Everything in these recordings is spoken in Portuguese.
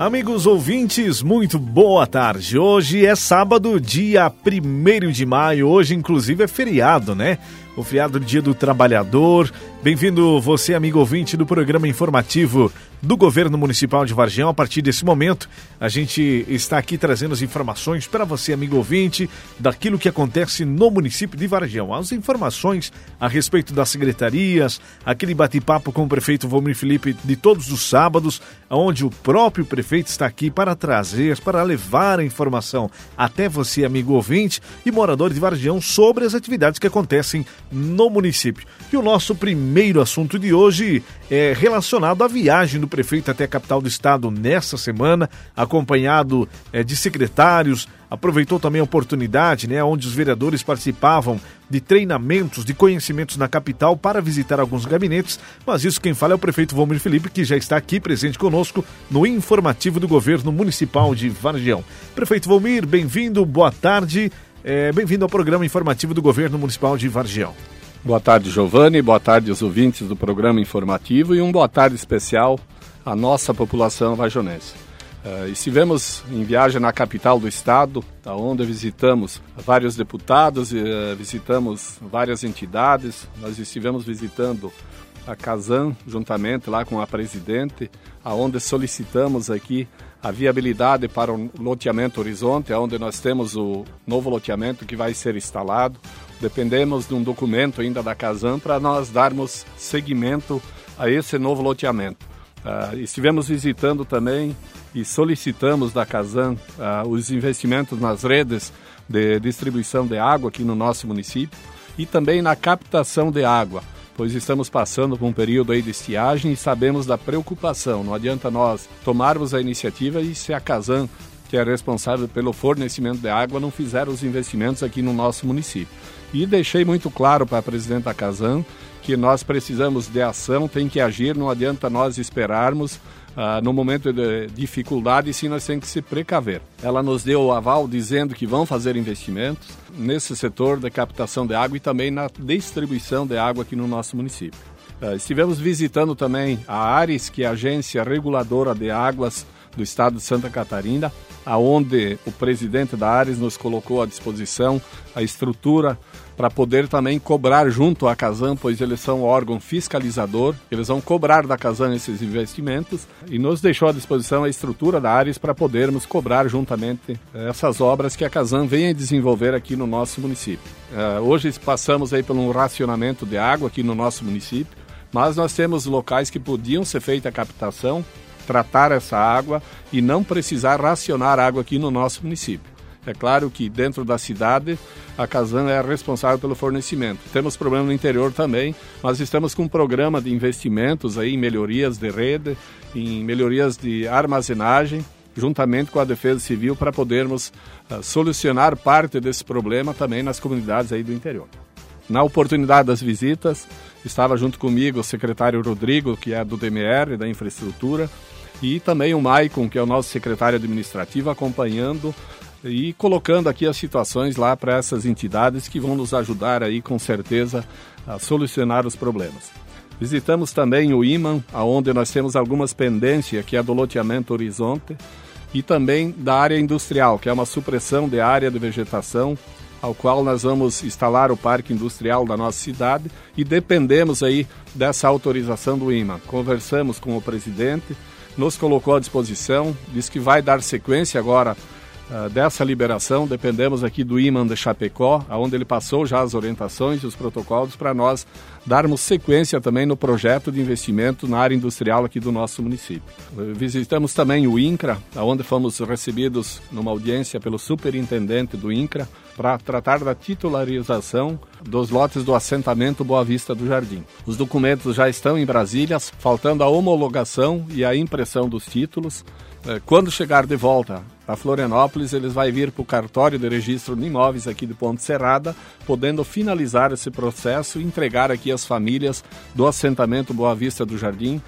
Amigos ouvintes, muito boa tarde. Hoje é sábado, dia 1 de maio. Hoje, inclusive, é feriado, né? O feriado Dia do Trabalhador. Bem-vindo, você, amigo ouvinte do programa informativo do Governo Municipal de Vargião. A partir desse momento, a gente está aqui trazendo as informações para você, amigo ouvinte, daquilo que acontece no município de Vargião. As informações a respeito das secretarias, aquele bate-papo com o prefeito Vomir Felipe de todos os sábados, onde o próprio prefeito está aqui para trazer, para levar a informação até você, amigo ouvinte e morador de Vargião, sobre as atividades que acontecem no município. E o nosso primeiro assunto de hoje é relacionado à viagem do prefeito até a capital do estado nesta semana, acompanhado é, de secretários. Aproveitou também a oportunidade, né, onde os vereadores participavam de treinamentos, de conhecimentos na capital para visitar alguns gabinetes. Mas isso quem fala é o prefeito Vomir Felipe, que já está aqui presente conosco no informativo do governo municipal de Vargião. Prefeito Vomir, bem-vindo, boa tarde. É, bem-vindo ao programa informativo do governo municipal de Vargião. Boa tarde, Giovanni. Boa tarde aos ouvintes do programa informativo e um boa tarde especial à nossa população vajonense. Uh, estivemos em viagem na capital do estado, onde visitamos vários deputados, uh, visitamos várias entidades. Nós estivemos visitando a Casan, juntamente lá com a presidente, aonde solicitamos aqui a viabilidade para o loteamento Horizonte, onde nós temos o novo loteamento que vai ser instalado dependemos de um documento ainda da Casan para nós darmos seguimento a esse novo loteamento. Uh, estivemos visitando também e solicitamos da Casan uh, os investimentos nas redes de distribuição de água aqui no nosso município e também na captação de água, pois estamos passando por um período aí de estiagem e sabemos da preocupação. Não adianta nós tomarmos a iniciativa e se a Casan, que é responsável pelo fornecimento de água, não fizer os investimentos aqui no nosso município. E deixei muito claro para a presidenta Casan que nós precisamos de ação, tem que agir, não adianta nós esperarmos uh, no momento de dificuldade, sim nós temos que se precaver. Ela nos deu o aval dizendo que vão fazer investimentos nesse setor da captação de água e também na distribuição de água aqui no nosso município. Uh, estivemos visitando também a Ares, que é a agência reguladora de águas do estado de Santa Catarina, aonde o presidente da Ares nos colocou à disposição a estrutura para poder também cobrar junto à Casan, pois eles são órgão fiscalizador, eles vão cobrar da Casan esses investimentos e nos deixou à disposição a estrutura da Ares para podermos cobrar juntamente essas obras que a Casan vem a desenvolver aqui no nosso município. Uh, hoje passamos aí por um racionamento de água aqui no nosso município, mas nós temos locais que podiam ser feita a captação tratar essa água e não precisar racionar água aqui no nosso município. É claro que dentro da cidade a Casan é responsável pelo fornecimento. Temos problema no interior também, mas estamos com um programa de investimentos aí em melhorias de rede, em melhorias de armazenagem, juntamente com a Defesa Civil para podermos uh, solucionar parte desse problema também nas comunidades aí do interior. Na oportunidade das visitas, estava junto comigo o secretário Rodrigo, que é do DMR, da infraestrutura, e também o Maicon, que é o nosso secretário administrativo, acompanhando e colocando aqui as situações lá para essas entidades que vão nos ajudar aí com certeza a solucionar os problemas. Visitamos também o IMAN, aonde nós temos algumas pendências, que é do loteamento Horizonte, e também da área industrial, que é uma supressão de área de vegetação, ao qual nós vamos instalar o parque industrial da nossa cidade e dependemos aí dessa autorização do IMAN. Conversamos com o presidente, nos colocou à disposição, diz que vai dar sequência agora uh, dessa liberação. Dependemos aqui do imã de Chapecó, aonde ele passou já as orientações e os protocolos para nós darmos sequência também no projeto de investimento na área industrial aqui do nosso município. Visitamos também o INCRA, onde fomos recebidos numa audiência pelo superintendente do INCRA para tratar da titularização dos lotes do assentamento Boa Vista do Jardim. Os documentos já estão em Brasília, faltando a homologação e a impressão dos títulos. É, quando chegar de volta a Florianópolis, eles vai vir para o cartório de registro de imóveis aqui de Ponte Serrada, podendo finalizar esse processo e entregar aqui às famílias do assentamento Boa Vista do Jardim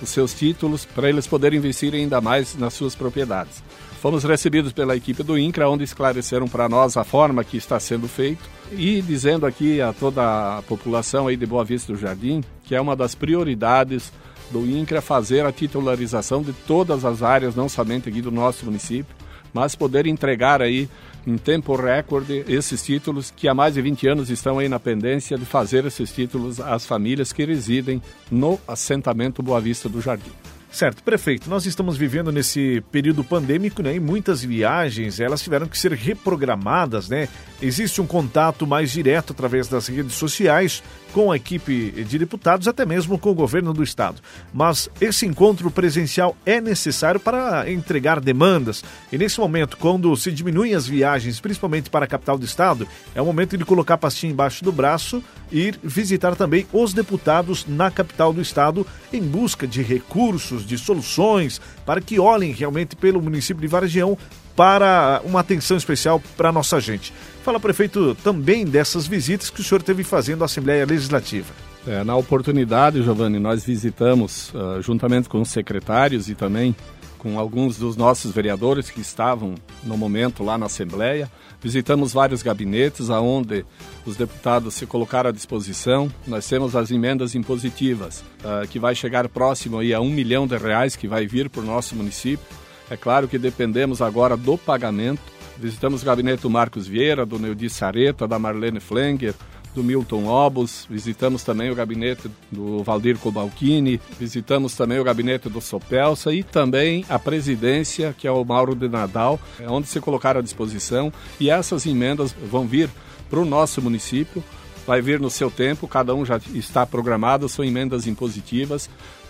os seus títulos para eles poderem investir ainda mais nas suas propriedades. Fomos recebidos pela equipe do INCRA, onde esclareceram para nós a forma que está sendo feito e dizendo aqui a toda a população aí de Boa Vista do Jardim que é uma das prioridades do INCRA fazer a titularização de todas as áreas, não somente aqui do nosso município, mas poder entregar aí em tempo recorde esses títulos que há mais de 20 anos estão aí na pendência de fazer esses títulos às famílias que residem no assentamento Boa Vista do Jardim. Certo, prefeito. Nós estamos vivendo nesse período pandêmico, né? E muitas viagens, elas tiveram que ser reprogramadas, né? Existe um contato mais direto através das redes sociais com a equipe de deputados, até mesmo com o governo do estado. Mas esse encontro presencial é necessário para entregar demandas. E nesse momento, quando se diminuem as viagens, principalmente para a capital do estado, é o momento de colocar a pastinha embaixo do braço e ir visitar também os deputados na capital do estado em busca de recursos, de soluções, para que olhem realmente pelo município de Vargião para uma atenção especial para a nossa gente. Fala, prefeito, também dessas visitas que o senhor teve fazendo à Assembleia Legislativa. É, na oportunidade, Giovanni, nós visitamos, uh, juntamente com os secretários e também com alguns dos nossos vereadores que estavam no momento lá na Assembleia, visitamos vários gabinetes aonde os deputados se colocaram à disposição. Nós temos as emendas impositivas, uh, que vai chegar próximo aí a um milhão de reais que vai vir para o nosso município é claro que dependemos agora do pagamento. Visitamos o gabinete do Marcos Vieira, do Neudi Sareta, da Marlene Flenger, do Milton Obos, visitamos também o gabinete do Valdir Cobalcini, visitamos também o gabinete do Sopelsa e também a presidência, que é o Mauro de Nadal, é onde se colocaram à disposição. E essas emendas vão vir para o nosso município, vai vir no seu tempo, cada um já está programado, são emendas impositivas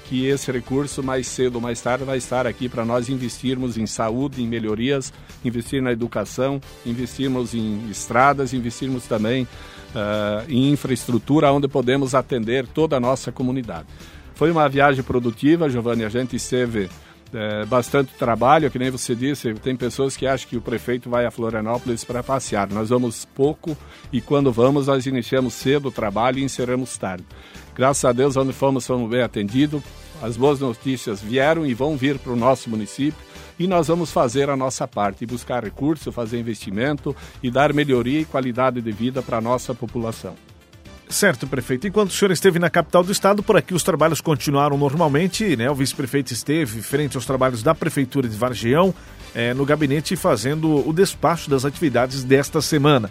que esse recurso mais cedo ou mais tarde vai estar aqui para nós investirmos em saúde, em melhorias, investir na educação, investirmos em estradas, investirmos também uh, em infraestrutura onde podemos atender toda a nossa comunidade. Foi uma viagem produtiva, Giovanni, a gente esteve é, bastante trabalho, que nem você disse, tem pessoas que acham que o prefeito vai a Florianópolis para passear. Nós vamos pouco e quando vamos nós iniciamos cedo o trabalho e encerramos tarde. Graças a Deus, onde fomos, fomos bem atendidos. As boas notícias vieram e vão vir para o nosso município e nós vamos fazer a nossa parte, buscar recursos, fazer investimento e dar melhoria e qualidade de vida para a nossa população. Certo, prefeito. Enquanto o senhor esteve na capital do estado, por aqui os trabalhos continuaram normalmente, né? O vice-prefeito esteve frente aos trabalhos da prefeitura de Vargião, é, no gabinete fazendo o despacho das atividades desta semana.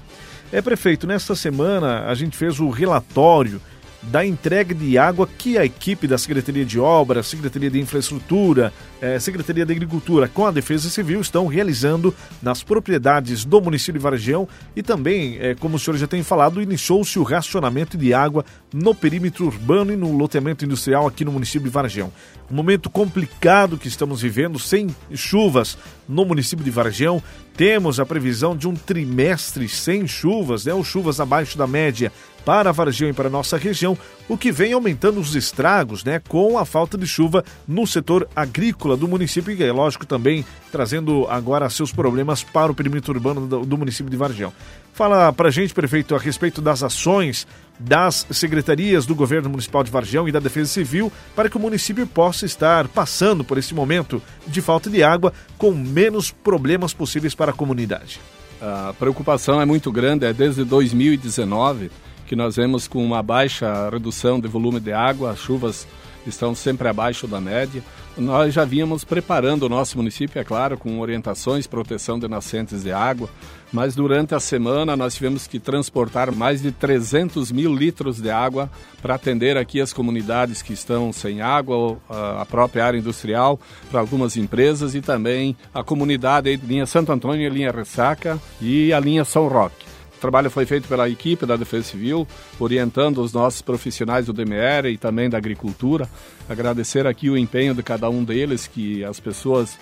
É, prefeito, nesta semana a gente fez o relatório da entrega de água que a equipe da Secretaria de Obras, Secretaria de Infraestrutura, eh, Secretaria de Agricultura com a Defesa Civil estão realizando nas propriedades do município de Vargião e também, eh, como o senhor já tem falado, iniciou-se o racionamento de água no perímetro urbano e no loteamento industrial aqui no município de Vargião. Um momento complicado que estamos vivendo, sem chuvas no município de Vargião. Temos a previsão de um trimestre sem chuvas, né, ou chuvas abaixo da média para a Vargião e para a nossa região, o que vem aumentando os estragos né, com a falta de chuva no setor agrícola do município e, é lógico, também trazendo agora seus problemas para o perímetro urbano do, do município de Vargião. Fala para a gente, prefeito, a respeito das ações das secretarias do governo municipal de Vargião e da Defesa Civil para que o município possa estar passando por esse momento de falta de água com menos problemas possíveis para a comunidade. A preocupação é muito grande, é desde 2019 que nós vemos com uma baixa redução de volume de água, as chuvas estão sempre abaixo da média. Nós já vínhamos preparando o nosso município, é claro, com orientações, proteção de nascentes de água, mas durante a semana nós tivemos que transportar mais de 300 mil litros de água para atender aqui as comunidades que estão sem água, a própria área industrial, para algumas empresas e também a comunidade linha Santo Antônio, linha Ressaca e a linha São Roque. O trabalho foi feito pela equipe da Defesa Civil, orientando os nossos profissionais do DMR e também da agricultura. Agradecer aqui o empenho de cada um deles, que as pessoas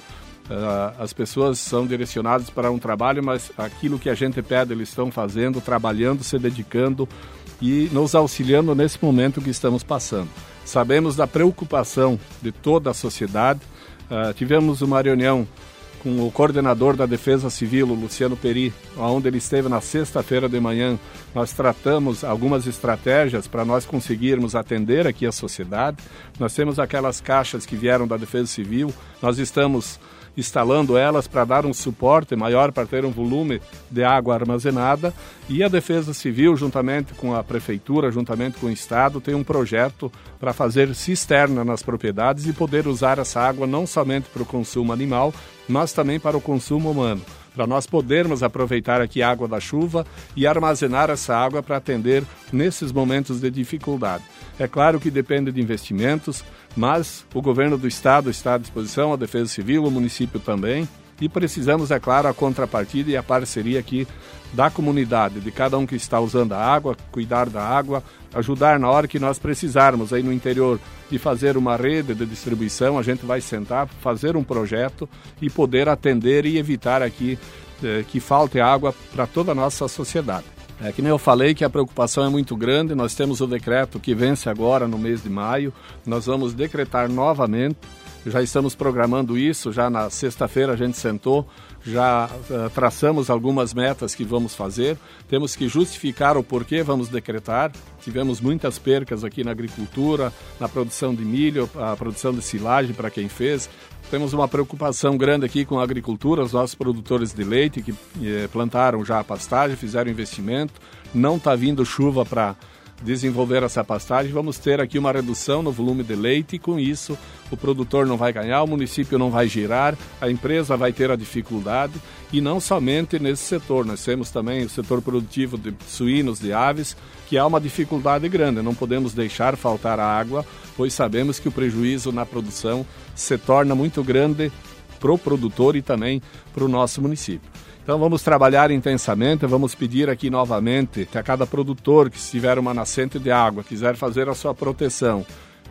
Uh, as pessoas são direcionadas para um trabalho, mas aquilo que a gente pede eles estão fazendo, trabalhando, se dedicando e nos auxiliando nesse momento que estamos passando. Sabemos da preocupação de toda a sociedade. Uh, tivemos uma reunião com o coordenador da Defesa Civil, Luciano Peri, onde ele esteve na sexta-feira de manhã. Nós tratamos algumas estratégias para nós conseguirmos atender aqui a sociedade. Nós temos aquelas caixas que vieram da Defesa Civil. Nós estamos instalando elas para dar um suporte maior, para ter um volume de água armazenada. E a Defesa Civil, juntamente com a Prefeitura, juntamente com o Estado, tem um projeto para fazer cisterna nas propriedades e poder usar essa água não somente para o consumo animal, mas também para o consumo humano para nós podermos aproveitar aqui a água da chuva e armazenar essa água para atender nesses momentos de dificuldade. É claro que depende de investimentos, mas o governo do estado está à disposição, a Defesa Civil, o município também, e precisamos, é claro, a contrapartida e a parceria aqui da comunidade, de cada um que está usando a água, cuidar da água, ajudar na hora que nós precisarmos. Aí no interior de fazer uma rede de distribuição, a gente vai sentar, fazer um projeto e poder atender e evitar aqui eh, que falte água para toda a nossa sociedade. É que nem eu falei que a preocupação é muito grande, nós temos o decreto que vence agora no mês de maio, nós vamos decretar novamente já estamos programando isso, já na sexta-feira a gente sentou, já uh, traçamos algumas metas que vamos fazer, temos que justificar o porquê vamos decretar. Tivemos muitas percas aqui na agricultura, na produção de milho, a produção de silagem para quem fez. Temos uma preocupação grande aqui com a agricultura, os nossos produtores de leite que eh, plantaram já a pastagem, fizeram investimento, não está vindo chuva para desenvolver essa pastagem, vamos ter aqui uma redução no volume de leite. E com isso o produtor não vai ganhar, o município não vai girar, a empresa vai ter a dificuldade. E não somente nesse setor, nós temos também o setor produtivo de suínos, de aves, que há uma dificuldade grande, não podemos deixar faltar água, pois sabemos que o prejuízo na produção se torna muito grande para o produtor e também para o nosso município. Então vamos trabalhar intensamente, vamos pedir aqui novamente que a cada produtor que tiver uma nascente de água, quiser fazer a sua proteção,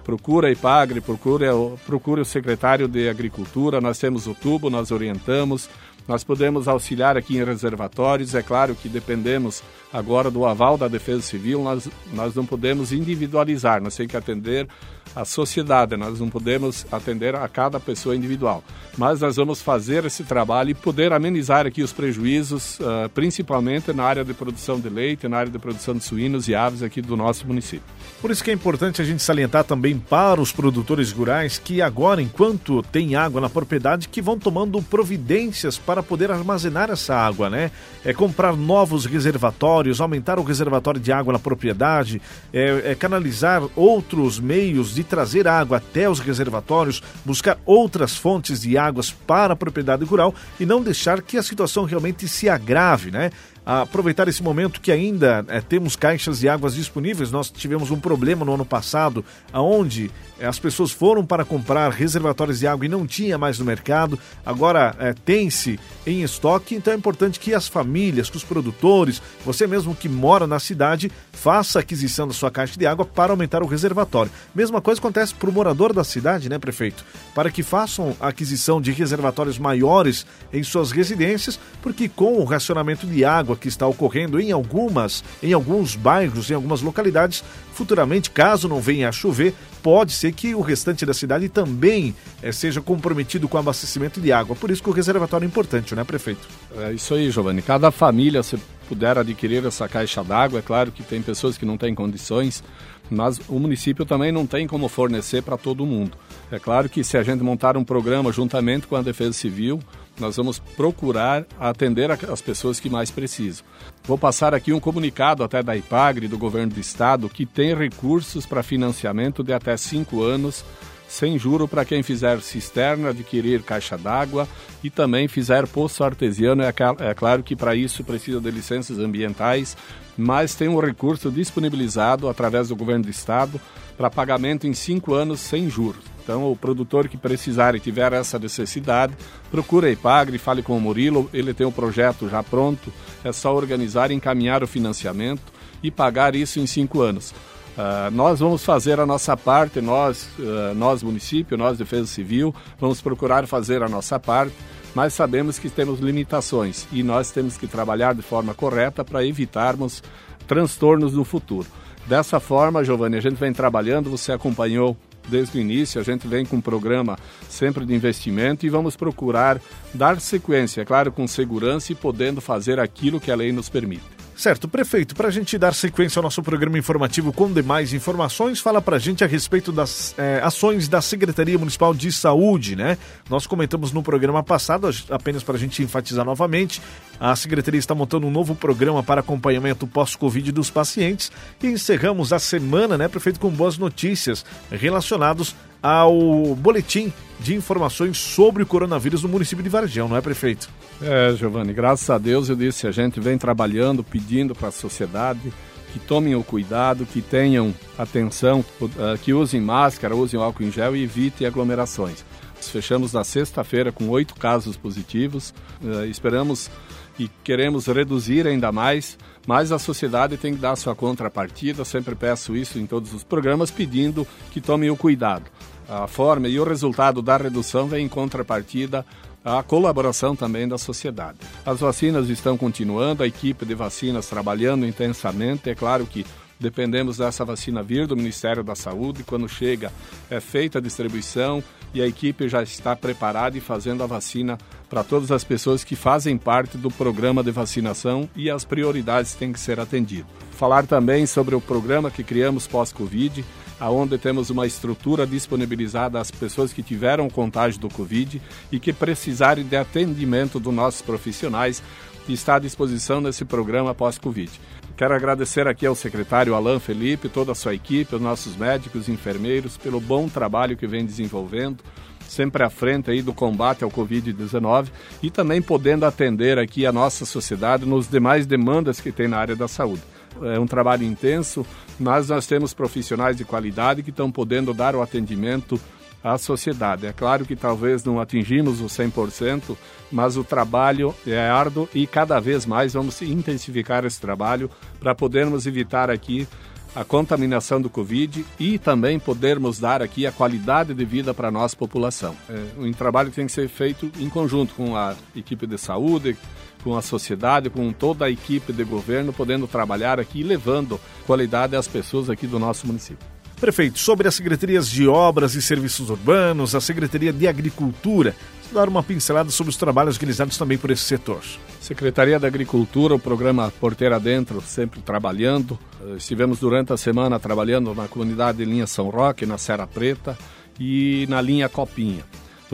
procura a IPAGRE, procure, procure o secretário de Agricultura, nós temos o tubo, nós orientamos, nós podemos auxiliar aqui em reservatórios, é claro que dependemos agora do aval da Defesa Civil, nós, nós não podemos individualizar, nós temos que atender a sociedade, nós não podemos atender a cada pessoa individual. Mas nós vamos fazer esse trabalho e poder amenizar aqui os prejuízos, uh, principalmente na área de produção de leite, na área de produção de suínos e aves aqui do nosso município. Por isso que é importante a gente salientar também para os produtores rurais que agora, enquanto tem água na propriedade, que vão tomando providências para poder armazenar essa água, né? É comprar novos reservatórios, aumentar o reservatório de água na propriedade, é, é canalizar outros meios de trazer água até os reservatórios, buscar outras fontes de águas para a propriedade rural e não deixar que a situação realmente se agrave, né? Aproveitar esse momento que ainda é, temos caixas de águas disponíveis. Nós tivemos um problema no ano passado, aonde é, as pessoas foram para comprar reservatórios de água e não tinha mais no mercado. Agora é, tem-se em estoque, então é importante que as famílias, que os produtores, você mesmo que mora na cidade, faça aquisição da sua caixa de água para aumentar o reservatório. Mesma coisa acontece para o morador da cidade, né, prefeito? Para que façam a aquisição de reservatórios maiores em suas residências, porque com o racionamento de água que está ocorrendo em algumas, em alguns bairros, em algumas localidades, futuramente, caso não venha a chover, pode ser que o restante da cidade também é, seja comprometido com abastecimento de água. Por isso que o reservatório é importante, né, prefeito? É isso aí, Giovanni. Cada família, se puder adquirir essa caixa d'água, é claro que tem pessoas que não têm condições, mas o município também não tem como fornecer para todo mundo. É claro que se a gente montar um programa juntamente com a Defesa Civil, nós vamos procurar atender as pessoas que mais precisam. Vou passar aqui um comunicado até da IPAGRE, do governo do estado, que tem recursos para financiamento de até cinco anos, sem juro para quem fizer cisterna, adquirir caixa d'água e também fizer poço artesiano. É, é claro que para isso precisa de licenças ambientais, mas tem um recurso disponibilizado através do governo do estado para pagamento em cinco anos sem juros. Então, o produtor que precisar e tiver essa necessidade, procure a Ipagre, fale com o Murilo, ele tem o um projeto já pronto, é só organizar, encaminhar o financiamento e pagar isso em cinco anos. Uh, nós vamos fazer a nossa parte, nós, uh, nós município, nós Defesa Civil, vamos procurar fazer a nossa parte, mas sabemos que temos limitações e nós temos que trabalhar de forma correta para evitarmos transtornos no futuro. Dessa forma, Giovanni, a gente vem trabalhando, você acompanhou desde o início, a gente vem com um programa sempre de investimento e vamos procurar dar sequência, é claro, com segurança e podendo fazer aquilo que a lei nos permite. Certo, prefeito, para a gente dar sequência ao nosso programa informativo com demais informações, fala para a gente a respeito das é, ações da Secretaria Municipal de Saúde, né? Nós comentamos no programa passado, apenas para a gente enfatizar novamente, a Secretaria está montando um novo programa para acompanhamento pós-Covid dos pacientes e encerramos a semana, né, prefeito, com boas notícias relacionados ao boletim de informações sobre o coronavírus no município de Varjão, não é, prefeito? É, Giovanni, graças a Deus eu disse, a gente vem trabalhando, pedindo para a sociedade que tomem o cuidado, que tenham atenção, eh, que usem máscara, usem álcool em gel e evitem aglomerações. Nós fechamos na sexta-feira com oito casos positivos, eh, esperamos e queremos reduzir ainda mais, mas a sociedade tem que dar sua contrapartida. Sempre peço isso em todos os programas, pedindo que tomem o cuidado a forma e o resultado da redução vem em contrapartida a colaboração também da sociedade. As vacinas estão continuando, a equipe de vacinas trabalhando intensamente. É claro que dependemos dessa vacina vir do Ministério da Saúde. Quando chega, é feita a distribuição e a equipe já está preparada e fazendo a vacina para todas as pessoas que fazem parte do programa de vacinação e as prioridades têm que ser atendidas. Falar também sobre o programa que criamos pós-Covid aonde temos uma estrutura disponibilizada às pessoas que tiveram contágio do Covid e que precisarem de atendimento dos nossos profissionais e está à disposição nesse programa pós-Covid. Quero agradecer aqui ao secretário Alain Felipe, toda a sua equipe, os nossos médicos e enfermeiros, pelo bom trabalho que vem desenvolvendo, sempre à frente aí do combate ao Covid-19 e também podendo atender aqui a nossa sociedade nos demais demandas que tem na área da saúde é um trabalho intenso, mas nós temos profissionais de qualidade que estão podendo dar o atendimento à sociedade. É claro que talvez não atingimos o 100%, mas o trabalho é árduo e cada vez mais vamos intensificar esse trabalho para podermos evitar aqui a contaminação do Covid e também podermos dar aqui a qualidade de vida para a nossa população. É um trabalho que tem que ser feito em conjunto com a equipe de saúde, com a sociedade, com toda a equipe de governo, podendo trabalhar aqui e levando qualidade às pessoas aqui do nosso município. Prefeito, sobre as secretarias de obras e serviços urbanos, a Secretaria de Agricultura, dar uma pincelada sobre os trabalhos realizados também por esse setor. Secretaria da Agricultura, o programa Porteira Dentro, sempre trabalhando. Eh, estivemos durante a semana trabalhando na comunidade de linha São Roque, na Serra Preta e na linha Copinha.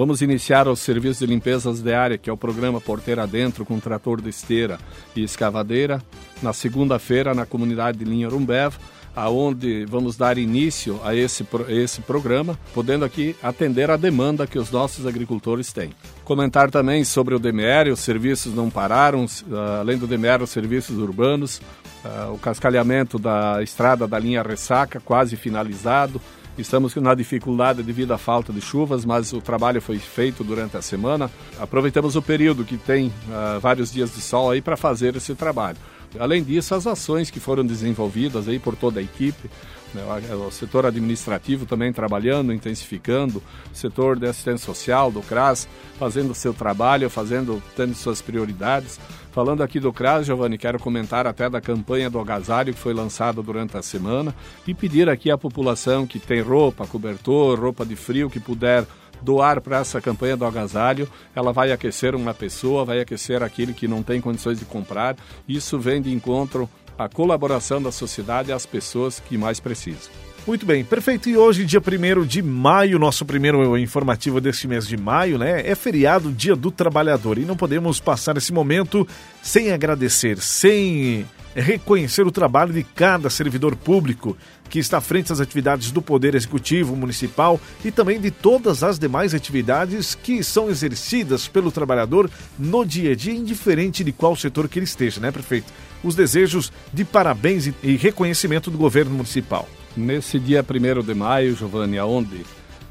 Vamos iniciar os serviços de limpezas de área, que é o programa Porteira Dentro, com trator de esteira e escavadeira, na segunda-feira na comunidade de Linha Rumbev, aonde vamos dar início a esse, esse programa, podendo aqui atender a demanda que os nossos agricultores têm. Comentar também sobre o DMR, os serviços não pararam, ah, além do DMR, os serviços urbanos, ah, o cascalhamento da estrada da linha Ressaca quase finalizado, Estamos na dificuldade devido à falta de chuvas, mas o trabalho foi feito durante a semana. Aproveitamos o período que tem uh, vários dias de sol aí para fazer esse trabalho. Além disso, as ações que foram desenvolvidas aí por toda a equipe, o setor administrativo também trabalhando, intensificando, o setor de assistência social, do CRAS, fazendo o seu trabalho, fazendo, tendo suas prioridades. Falando aqui do CRAS, Giovanni, quero comentar até da campanha do agasalho que foi lançada durante a semana e pedir aqui à população que tem roupa, cobertor, roupa de frio, que puder doar para essa campanha do agasalho. Ela vai aquecer uma pessoa, vai aquecer aquele que não tem condições de comprar. Isso vem de encontro à colaboração da sociedade às pessoas que mais precisam. Muito bem, perfeito. E hoje, dia 1 de maio, nosso primeiro informativo deste mês de maio, né? É feriado, Dia do Trabalhador. E não podemos passar esse momento sem agradecer, sem reconhecer o trabalho de cada servidor público que está à frente das atividades do Poder Executivo Municipal e também de todas as demais atividades que são exercidas pelo trabalhador no dia a dia, indiferente de qual setor que ele esteja, né, prefeito? Os desejos de parabéns e reconhecimento do governo municipal. Nesse dia 1 de maio, Giovanni, aonde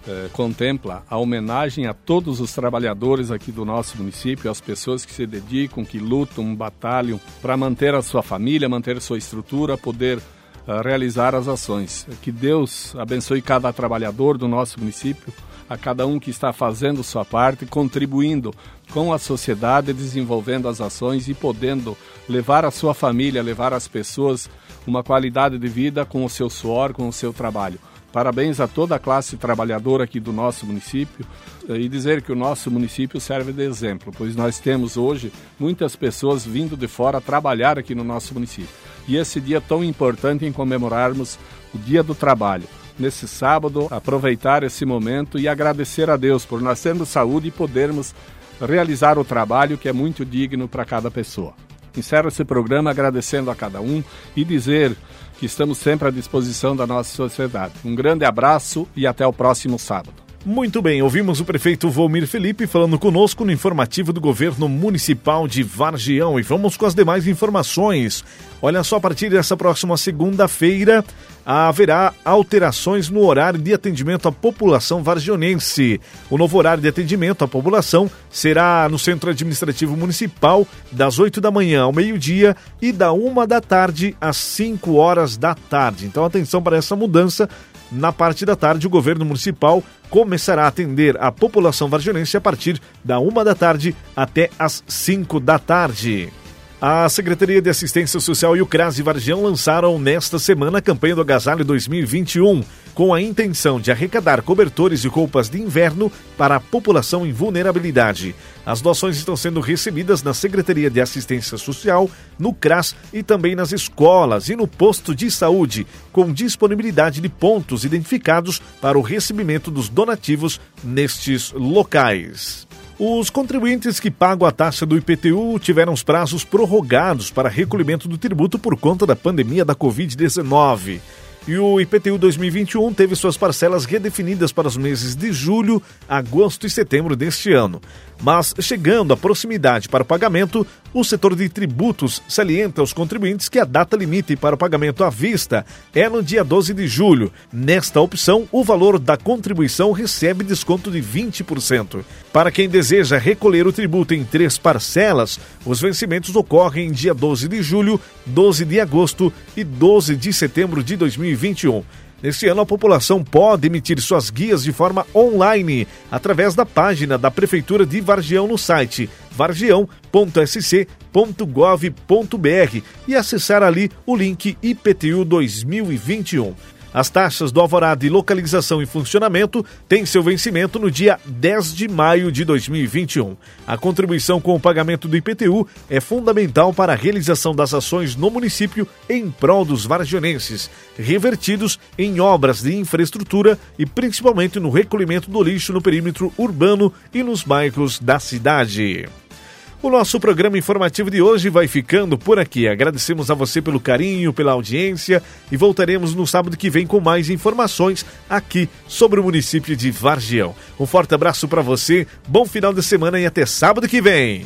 eh, contempla a homenagem a todos os trabalhadores aqui do nosso município, as pessoas que se dedicam, que lutam, batalham para manter a sua família, manter a sua estrutura, poder uh, realizar as ações. Que Deus abençoe cada trabalhador do nosso município, a cada um que está fazendo sua parte, contribuindo com a sociedade, desenvolvendo as ações e podendo levar a sua família, levar as pessoas uma qualidade de vida com o seu suor, com o seu trabalho. Parabéns a toda a classe trabalhadora aqui do nosso município e dizer que o nosso município serve de exemplo, pois nós temos hoje muitas pessoas vindo de fora trabalhar aqui no nosso município. E esse dia tão importante em comemorarmos o Dia do Trabalho. Nesse sábado, aproveitar esse momento e agradecer a Deus por nós termos saúde e podermos realizar o trabalho que é muito digno para cada pessoa. Encerro esse programa agradecendo a cada um e dizer que estamos sempre à disposição da nossa sociedade. Um grande abraço e até o próximo sábado. Muito bem, ouvimos o prefeito Volmir Felipe falando conosco no informativo do governo municipal de Vargião e vamos com as demais informações. Olha só, a partir dessa próxima segunda-feira haverá alterações no horário de atendimento à população vargionense. O novo horário de atendimento à população será no Centro Administrativo Municipal das 8 da manhã ao meio-dia e da 1 da tarde às 5 horas da tarde. Então atenção para essa mudança na parte da tarde, o governo municipal começará a atender a população vargionense a partir da uma da tarde até as 5 da tarde. A Secretaria de Assistência Social e o CRAS Vargião lançaram nesta semana a campanha do Agasalho 2021, com a intenção de arrecadar cobertores e roupas de inverno para a população em vulnerabilidade. As doações estão sendo recebidas na Secretaria de Assistência Social, no CRAS e também nas escolas e no posto de saúde, com disponibilidade de pontos identificados para o recebimento dos donativos nestes locais. Os contribuintes que pagam a taxa do IPTU tiveram os prazos prorrogados para recolhimento do tributo por conta da pandemia da Covid-19. E o IPTU 2021 teve suas parcelas redefinidas para os meses de julho, agosto e setembro deste ano. Mas, chegando à proximidade para o pagamento, o setor de tributos salienta aos contribuintes que a data limite para o pagamento à vista é no dia 12 de julho. Nesta opção, o valor da contribuição recebe desconto de 20%. Para quem deseja recolher o tributo em três parcelas, os vencimentos ocorrem em dia 12 de julho, 12 de agosto e 12 de setembro de 2021. Neste ano, a população pode emitir suas guias de forma online através da página da Prefeitura de Vargião no site vargião.sc.gov.br e acessar ali o link IPTU 2021. As taxas do alvará de localização e funcionamento têm seu vencimento no dia 10 de maio de 2021. A contribuição com o pagamento do IPTU é fundamental para a realização das ações no município em prol dos vargionenses, revertidos em obras de infraestrutura e principalmente no recolhimento do lixo no perímetro urbano e nos bairros da cidade. O nosso programa informativo de hoje vai ficando por aqui. Agradecemos a você pelo carinho, pela audiência e voltaremos no sábado que vem com mais informações aqui sobre o município de Vargião. Um forte abraço para você, bom final de semana e até sábado que vem.